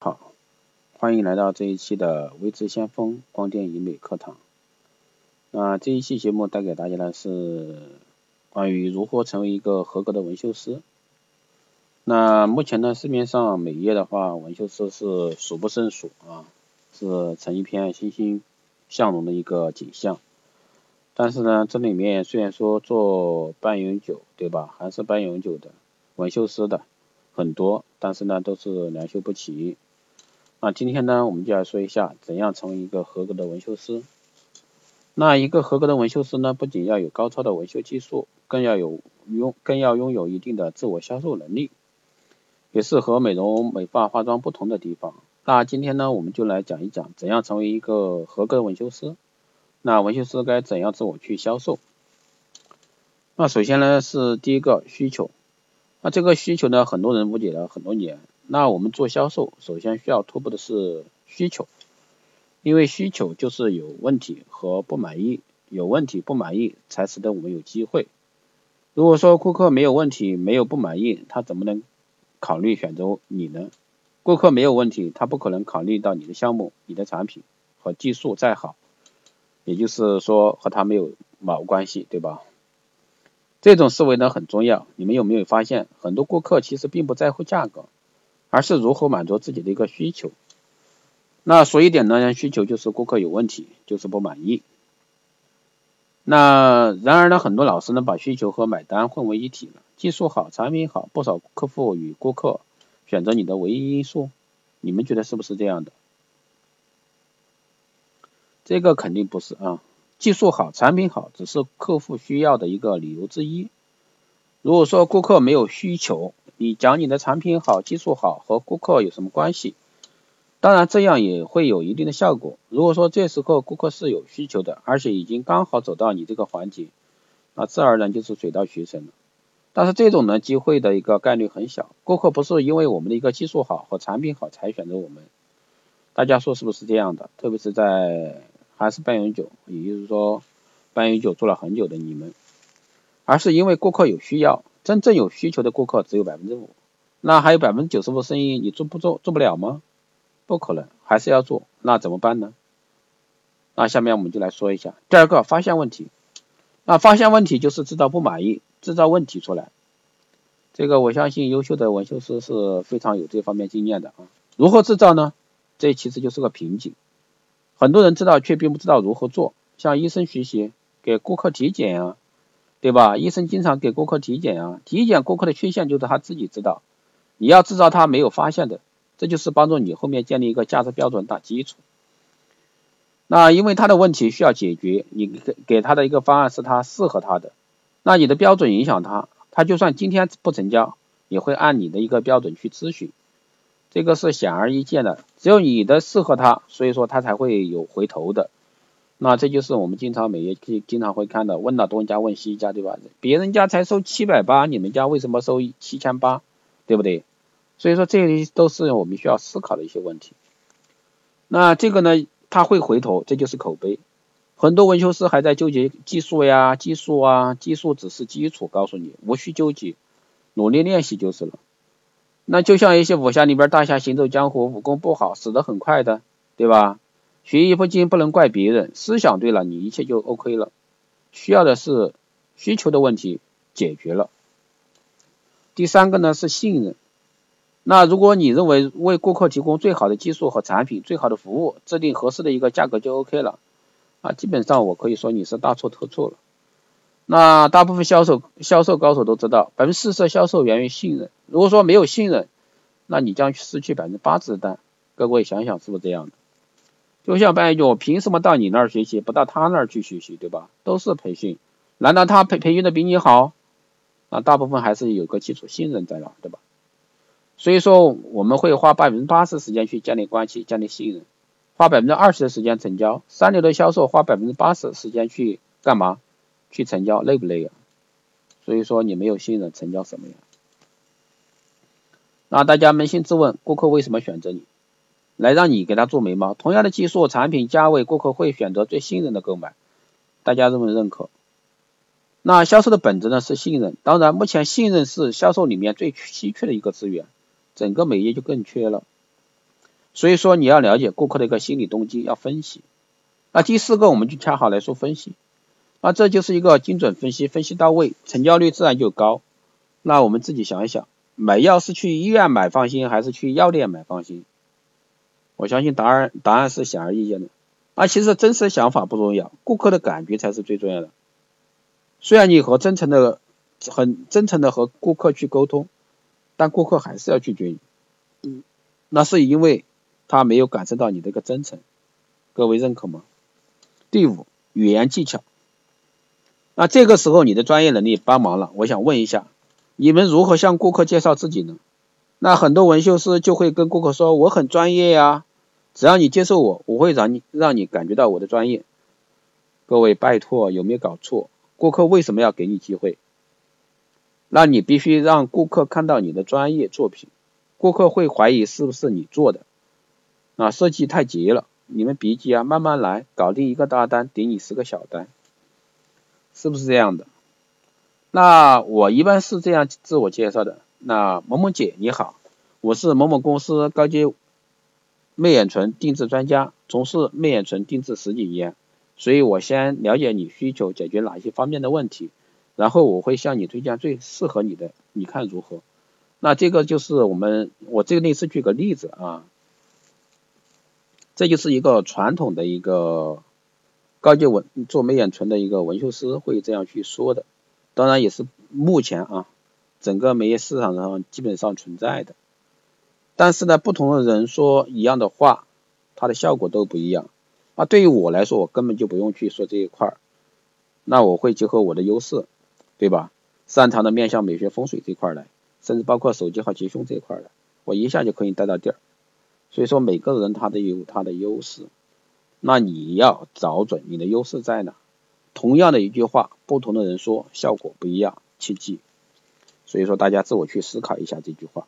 好，欢迎来到这一期的微知先锋光电医美课堂。那这一期节目带给大家的是关于如何成为一个合格的纹绣师。那目前呢，市面上美业的话，纹绣师是数不胜数啊，是成一片欣欣向荣的一个景象。但是呢，这里面虽然说做半永久，对吧？还是半永久的纹绣师的很多，但是呢，都是良莠不齐。那今天呢，我们就来说一下怎样成为一个合格的纹绣师。那一个合格的纹绣师呢，不仅要有高超的纹绣技术，更要有拥更要拥有一定的自我销售能力，也是和美容美发化妆不同的地方。那今天呢，我们就来讲一讲怎样成为一个合格的纹绣师。那纹绣师该怎样自我去销售？那首先呢，是第一个需求。那这个需求呢，很多人误解了很多年。那我们做销售，首先需要突破的是需求，因为需求就是有问题和不满意，有问题不满意才使得我们有机会。如果说顾客没有问题，没有不满意，他怎么能考虑选择你呢？顾客没有问题，他不可能考虑到你的项目、你的产品和技术再好，也就是说和他没有毛关系，对吧？这种思维呢很重要。你们有没有发现，很多顾客其实并不在乎价格？而是如何满足自己的一个需求。那说一点呢，需求就是顾客有问题，就是不满意。那然而呢，很多老师呢把需求和买单混为一体了。技术好，产品好，不少客户与顾客选择你的唯一因素。你们觉得是不是这样的？这个肯定不是啊。技术好，产品好，只是客户需要的一个理由之一。如果说顾客没有需求，你讲你的产品好、技术好和顾客有什么关系？当然这样也会有一定的效果。如果说这时候顾客是有需求的，而且已经刚好走到你这个环节，那自然而然就是水到渠成了。但是这种呢机会的一个概率很小，顾客不是因为我们的一个技术好和产品好才选择我们。大家说是不是这样的？特别是在还是半永久，也就是说半永久做了很久的你们，而是因为顾客有需要。真正有需求的顾客只有百分之五，那还有百分之九十五生意你做不做做不了吗？不可能，还是要做，那怎么办呢？那下面我们就来说一下第二个发现问题。那发现问题就是制造不满意，制造问题出来。这个我相信优秀的纹绣师是非常有这方面经验的啊。如何制造呢？这其实就是个瓶颈，很多人知道却并不知道如何做。向医生学习，给顾客体检啊。对吧？医生经常给顾客体检啊，体检顾客的缺陷就是他自己知道，你要制造他没有发现的，这就是帮助你后面建立一个价值标准打基础。那因为他的问题需要解决，你给给他的一个方案是他适合他的，那你的标准影响他，他就算今天不成交，也会按你的一个标准去咨询，这个是显而易见的，只有你的适合他，所以说他才会有回头的。那这就是我们经常每月经经常会看到，问了东家问西家，对吧？别人家才收七百八，你们家为什么收七千八，对不对？所以说这些都是我们需要思考的一些问题。那这个呢，他会回头，这就是口碑。很多纹绣师还在纠结技术呀，技术啊，技术只是基础，告诉你无需纠结，努力练习就是了。那就像一些武侠里边大侠行走江湖，武功不好，死得很快的，对吧？学艺不精不能怪别人，思想对了，你一切就 OK 了。需要的是需求的问题解决了。第三个呢是信任。那如果你认为为顾客提供最好的技术和产品，最好的服务，制定合适的一个价格就 OK 了啊，基本上我可以说你是大错特错了。那大部分销售销售高手都知道，百分之四十的销售源于信任。如果说没有信任，那你将失去百分之八十的单。各位想想是不是这样的？就像半句，我凭什么到你那儿学习，不到他那儿去学习，对吧？都是培训，难道他培培训的比你好？啊，大部分还是有个基础信任在那，对吧？所以说，我们会花百分之八十时间去建立关系、建立信任，花百分之二十的时间成交。三流的销售花百分之八十时间去干嘛？去成交，累不累呀？所以说，你没有信任，成交什么呀？那大家扪心自问，顾客为什么选择你？来让你给他做眉毛，同样的技术、产品、价位，顾客会选择最信任的购买。大家认不认可？那销售的本质呢是信任，当然目前信任是销售里面最稀缺的一个资源，整个美业就更缺了。所以说你要了解顾客的一个心理动机，要分析。那第四个我们就恰好来说分析，那这就是一个精准分析，分析到位，成交率自然就高。那我们自己想一想，买药是去医院买放心，还是去药店买放心？我相信答案答案是显而易见的。啊，其实真实想法不重要，顾客的感觉才是最重要的。虽然你和真诚的、很真诚的和顾客去沟通，但顾客还是要拒绝你。嗯，那是因为他没有感受到你的一个真诚。各位认可吗？第五，语言技巧。那这个时候你的专业能力帮忙了。我想问一下，你们如何向顾客介绍自己呢？那很多纹绣师就会跟顾客说：“我很专业呀。”只要你接受我，我会让你让你感觉到我的专业。各位，拜托，有没有搞错？顾客为什么要给你机会？那你必须让顾客看到你的专业作品，顾客会怀疑是不是你做的。啊，设计太急了，你们别急啊，慢慢来，搞定一个大单，顶你十个小单，是不是这样的？那我一般是这样自我介绍的。那萌萌姐你好，我是某某公司高阶。媚眼唇定制专家，从事媚眼唇定制十几年，所以我先了解你需求，解决哪些方面的问题，然后我会向你推荐最适合你的，你看如何？那这个就是我们，我这个类似举个例子啊，这就是一个传统的一个高级纹做媚眼唇的一个纹绣师会这样去说的，当然也是目前啊整个美业市场上基本上存在的。但是呢，不同的人说一样的话，它的效果都不一样。那对于我来说，我根本就不用去说这一块儿。那我会结合我的优势，对吧？擅长的面向美学风水这块来，甚至包括手机号吉凶这一块的，我一下就可以带到地儿。所以说，每个人他都有他的优势。那你要找准你的优势在哪。同样的一句话，不同的人说效果不一样，切记。所以说，大家自我去思考一下这句话。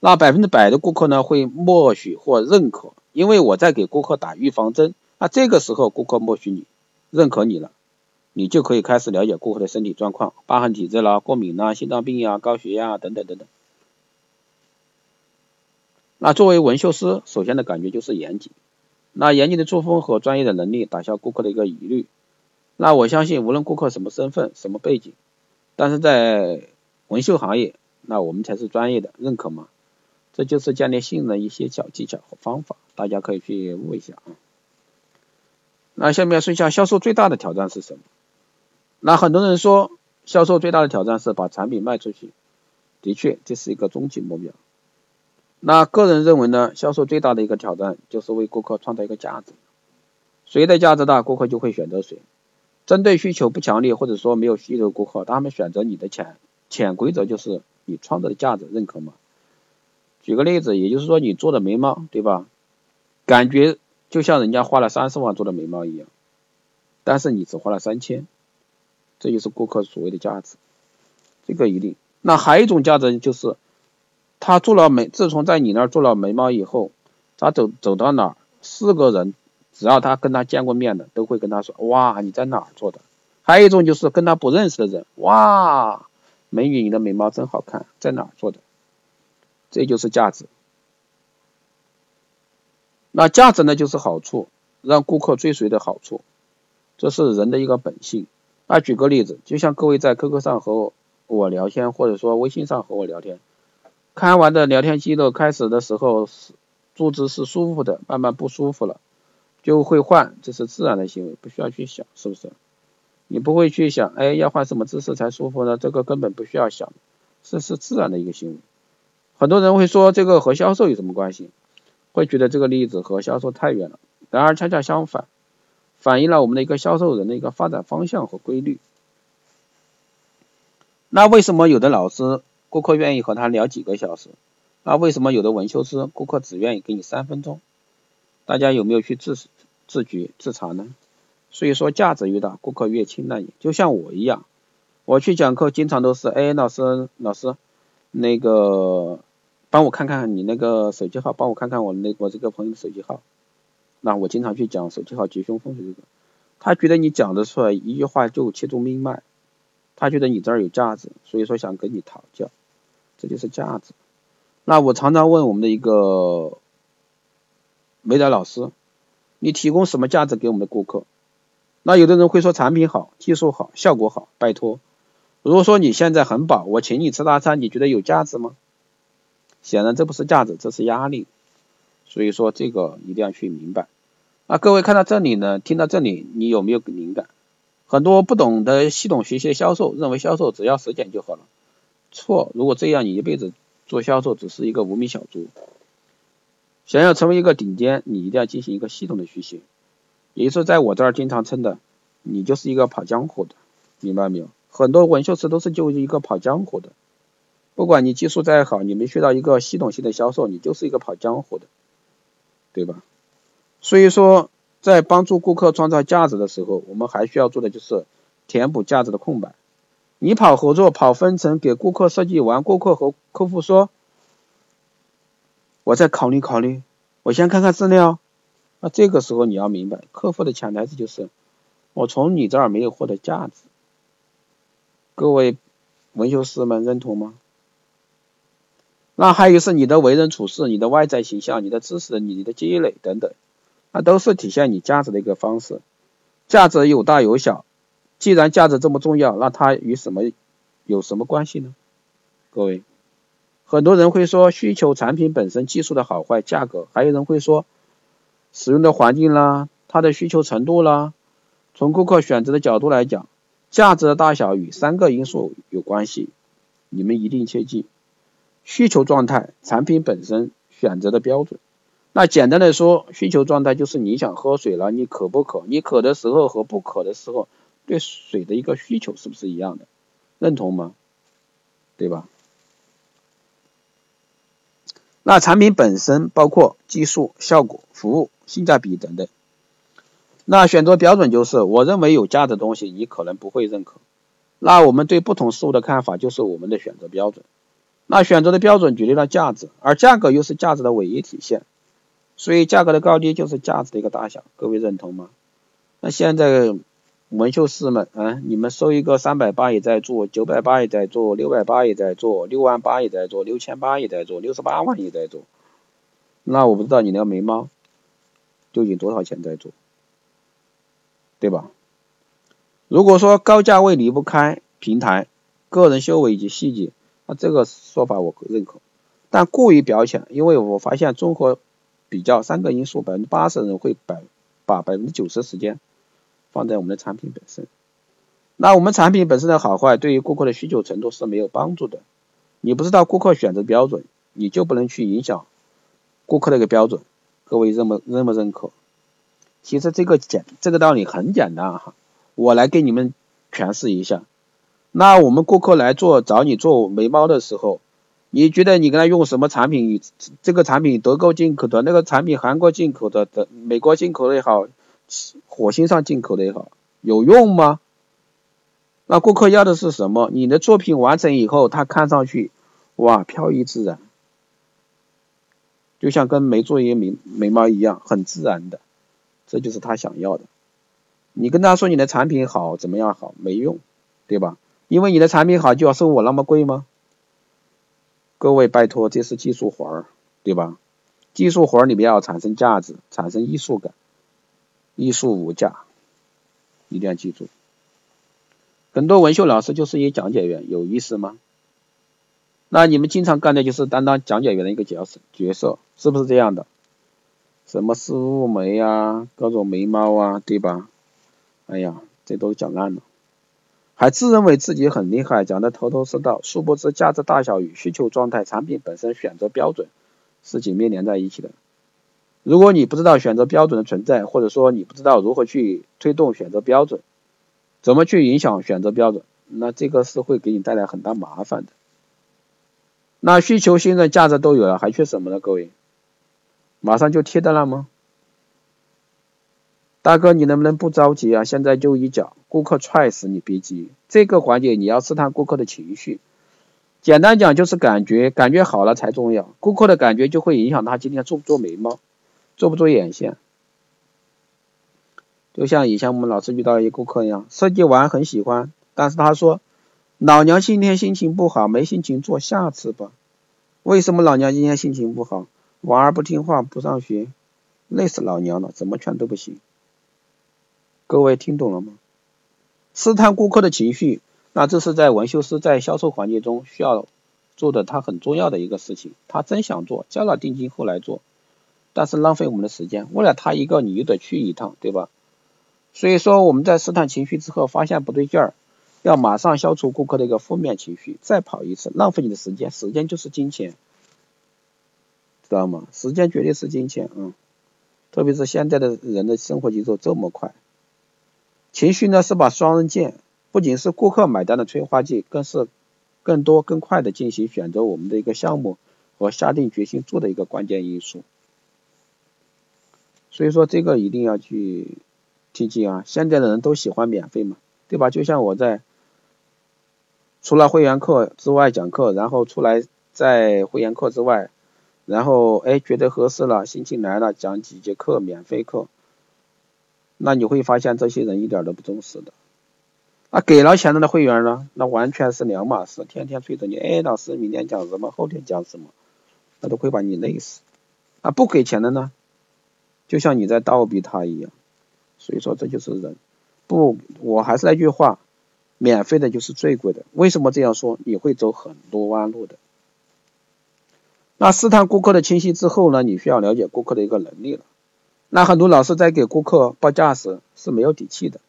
那百分之百的顾客呢会默许或认可，因为我在给顾客打预防针。那这个时候顾客默许你，认可你了，你就可以开始了解顾客的身体状况，疤痕体质啦、过敏啦、心脏病呀、高血压等等等等。那作为纹绣师，首先的感觉就是严谨。那严谨的作风和专业的能力打消顾客的一个疑虑。那我相信无论顾客什么身份、什么背景，但是在纹绣行业，那我们才是专业的，认可吗？这就是建立信任的一些小技巧和方法，大家可以去悟一下啊。那下面说一下销售最大的挑战是什么？那很多人说销售最大的挑战是把产品卖出去，的确这是一个终极目标。那个人认为呢，销售最大的一个挑战就是为顾客创造一个价值，谁的价值大，顾客就会选择谁。针对需求不强烈或者说没有需求的顾客，他们选择你的潜潜规则就是你创造的价值认可吗？举个例子，也就是说你做的眉毛，对吧？感觉就像人家花了三十万做的眉毛一样，但是你只花了三千，这就是顾客所谓的价值，这个一定。那还有一种价值就是，他做了眉，自从在你那儿做了眉毛以后，他走走到哪儿，四个人只要他跟他见过面的，都会跟他说，哇，你在哪儿做的？还有一种就是跟他不认识的人，哇，美女，你的眉毛真好看，在哪儿做的？这就是价值。那价值呢，就是好处，让顾客追随的好处，这是人的一个本性。那举个例子，就像各位在 QQ 上和我聊天，或者说微信上和我聊天，看完的聊天记录，开始的时候是坐姿是舒服的，慢慢不舒服了，就会换，这是自然的行为，不需要去想，是不是？你不会去想，哎，要换什么姿势才舒服呢？这个根本不需要想，这是自然的一个行为。很多人会说这个和销售有什么关系？会觉得这个例子和销售太远了。然而恰恰相反，反映了我们的一个销售人的一个发展方向和规律。那为什么有的老师顾客愿意和他聊几个小时？那为什么有的纹绣师顾客只愿意给你三分钟？大家有没有去自自觉自查呢？所以说价值越大，顾客越青睐你。就像我一样，我去讲课经常都是，哎，老师老师，那个。帮我看看你那个手机号，帮我看看我那我这个朋友的手机号。那我经常去讲手机号吉凶风水这个，他觉得你讲的出来一句话就切中命脉，他觉得你这儿有价值，所以说想跟你讨教，这就是价值。那我常常问我们的一个没得老师，你提供什么价值给我们的顾客？那有的人会说产品好，技术好，效果好，拜托。如果说你现在很饱，我请你吃大餐，你觉得有价值吗？显然这不是价值，这是压力。所以说这个一定要去明白。啊各位看到这里呢，听到这里，你有没有灵感？很多不懂得系统学习的销售，认为销售只要实践就好了。错，如果这样，你一辈子做销售只是一个无名小卒。想要成为一个顶尖，你一定要进行一个系统的学习。也就是，在我这儿经常称的，你就是一个跑江湖的，明白没有？很多纹绣师都是就一个跑江湖的，不管你技术再好，你没学到一个系统性的销售，你就是一个跑江湖的，对吧？所以说，在帮助顾客创造价值的时候，我们还需要做的就是填补价值的空白。你跑合作、跑分成，给顾客设计完，顾客和客户说。我再考虑考虑，我先看看资料。那这个时候你要明白，客户的潜台词就是我从你这儿没有获得价值。各位纹绣师们认同吗？那还有是你的为人处事、你的外在形象、你的知识、你的积累等等，那都是体现你价值的一个方式。价值有大有小，既然价值这么重要，那它与什么有什么关系呢？各位？很多人会说需求产品本身技术的好坏价格，还有人会说使用的环境啦，它的需求程度啦。从顾客选择的角度来讲，价值的大小与三个因素有关系，你们一定切记：需求状态、产品本身、选择的标准。那简单的说，需求状态就是你想喝水了，你渴不渴？你渴的时候和不渴的时候，对水的一个需求是不是一样的？认同吗？对吧？那产品本身包括技术、效果、服务、性价比等等。那选择标准就是，我认为有价值的东西，你可能不会认可。那我们对不同事物的看法就是我们的选择标准。那选择的标准决定了价值，而价格又是价值的唯一体现。所以价格的高低就是价值的一个大小。各位认同吗？那现在。纹绣师们，啊，你们收一个三百八也在做，九百八也在做，六百八也在做，六万八也在做，六千八也在做，六十八万也在做。那我不知道你那个眉毛究竟多少钱在做，对吧？如果说高价位离不开平台、个人修为以及细节，那这个说法我认可。但过于表浅，因为我发现综合比较三个因素，百分之八十人会百把百分之九十时间。放在我们的产品本身，那我们产品本身的好坏对于顾客的需求程度是没有帮助的。你不知道顾客选择标准，你就不能去影响顾客的一个标准。各位认不认不认可？其实这个简这个道理很简单哈，我来给你们诠释一下。那我们顾客来做找你做眉毛的时候，你觉得你跟他用什么产品？这个产品德国进口的，那个产品韩国进口的，的美国进口的也好。火星上进口的也好，有用吗？那顾客要的是什么？你的作品完成以后，他看上去哇，飘逸自然，就像跟没做一个眉眉毛一样，很自然的，这就是他想要的。你跟他说你的产品好，怎么样好，没用，对吧？因为你的产品好，就要收我那么贵吗？各位拜托，这是技术活儿，对吧？技术活儿里面要产生价值，产生艺术感。艺术无价，一定要记住。很多纹绣老师就是一讲解员，有意思吗？那你们经常干的就是担当讲解员的一个角色，角色是不是这样的？什么丝雾眉啊，各种眉毛啊，对吧？哎呀，这都讲烂了，还自认为自己很厉害，讲的头头是道，殊不知价值大小与需求状态、产品本身选择标准是紧密连在一起的。如果你不知道选择标准的存在，或者说你不知道如何去推动选择标准，怎么去影响选择标准，那这个是会给你带来很大麻烦的。那需求、信任、价值都有了，还缺什么呢？各位，马上就贴的了吗？大哥，你能不能不着急啊？现在就一脚，顾客踹死你别急，这个环节你要试探顾客的情绪。简单讲就是感觉，感觉好了才重要。顾客的感觉就会影响他今天做不做眉毛。做不做眼线？就像以前我们老师遇到一顾客一样，设计完很喜欢，但是他说老娘今天心情不好，没心情做，下次吧。为什么老娘今天心情不好？娃儿不听话，不上学。累死老娘了，怎么劝都不行。各位听懂了吗？试探顾客的情绪，那这是在纹绣师在销售环节中需要做的，他很重要的一个事情。他真想做，交了定金后来做，但是浪费我们的时间。为了他一个，你又得去一趟，对吧？所以说我们在试探情绪之后，发现不对劲儿，要马上消除顾客的一个负面情绪，再跑一次，浪费你的时间，时间就是金钱，知道吗？时间绝对是金钱啊！特别是现在的人的生活节奏这么快。情绪呢是把双刃剑，不仅是顾客买单的催化剂，更是更多更快的进行选择我们的一个项目和下定决心做的一个关键因素。所以说这个一定要去听记啊！现在的人都喜欢免费嘛，对吧？就像我在除了会员课之外讲课，然后出来在会员课之外，然后哎觉得合适了，心情来了，讲几节课免费课。那你会发现这些人一点都不重视的，那，给了钱的会员呢，那完全是两码事，天天催着你，哎，老师明天讲什么，后天讲什么，那都会把你累死。啊，不给钱的呢，就像你在倒逼他一样，所以说这就是人。不，我还是那句话，免费的就是最贵的。为什么这样说？你会走很多弯路的。那试探顾客的清晰之后呢，你需要了解顾客的一个能力了。那很多老师在给顾客报价时是没有底气的，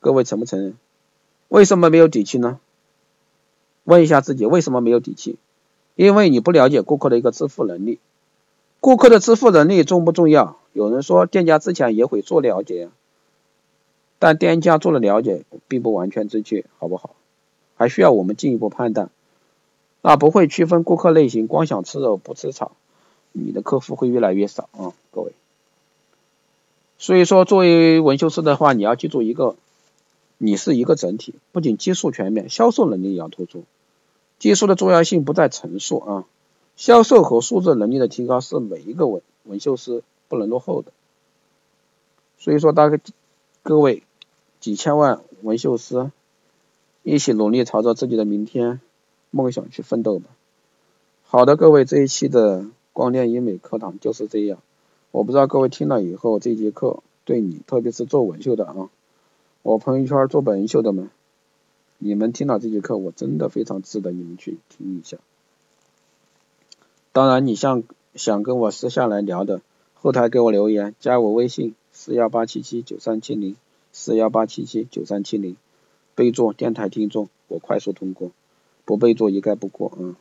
各位承不承认？为什么没有底气呢？问一下自己为什么没有底气？因为你不了解顾客的一个支付能力。顾客的支付能力重不重要？有人说店家之前也会做了解，但店家做了了解并不完全正确，好不好？还需要我们进一步判断。那不会区分顾客类型，光想吃肉不吃草，你的客户会越来越少啊，各位。所以说，作为纹绣师的话，你要记住一个，你是一个整体，不仅技术全面，销售能力也要突出。技术的重要性不在层数啊，销售和数字能力的提高是每一个纹纹绣师不能落后的。所以说，大概各位几千万纹绣师一起努力，朝着自己的明天梦想去奋斗吧。好的，各位，这一期的光电医美课堂就是这样。我不知道各位听了以后，这节课对你，特别是做纹绣的啊，我朋友圈做纹绣的们，你们听了这节课，我真的非常值得你们去听一下。当然，你像想跟我私下来聊的，后台给我留言，加我微信四幺八七七九三七零四幺八七七九三七零，备注电台听众，我快速通过，不备注一概不过啊，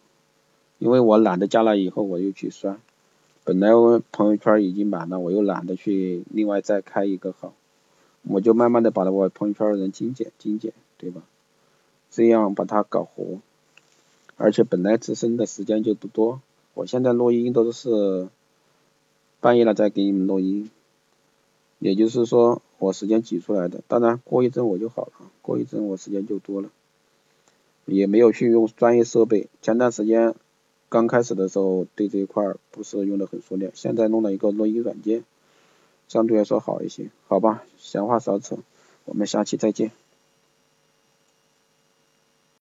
因为我懒得加了以后我又去刷。本来我朋友圈已经满了，我又懒得去另外再开一个号，我就慢慢的把我朋友圈的人精简精简，对吧？这样把它搞活。而且本来自身的时间就不多，我现在录音都是半夜了再给你们录音，也就是说我时间挤出来的。当然过一阵我就好了，过一阵我时间就多了，也没有去用专业设备。前段时间。刚开始的时候对这一块不是用的很熟练，现在弄了一个录音软件，相对来说好一些，好吧，闲话少扯，我们下期再见。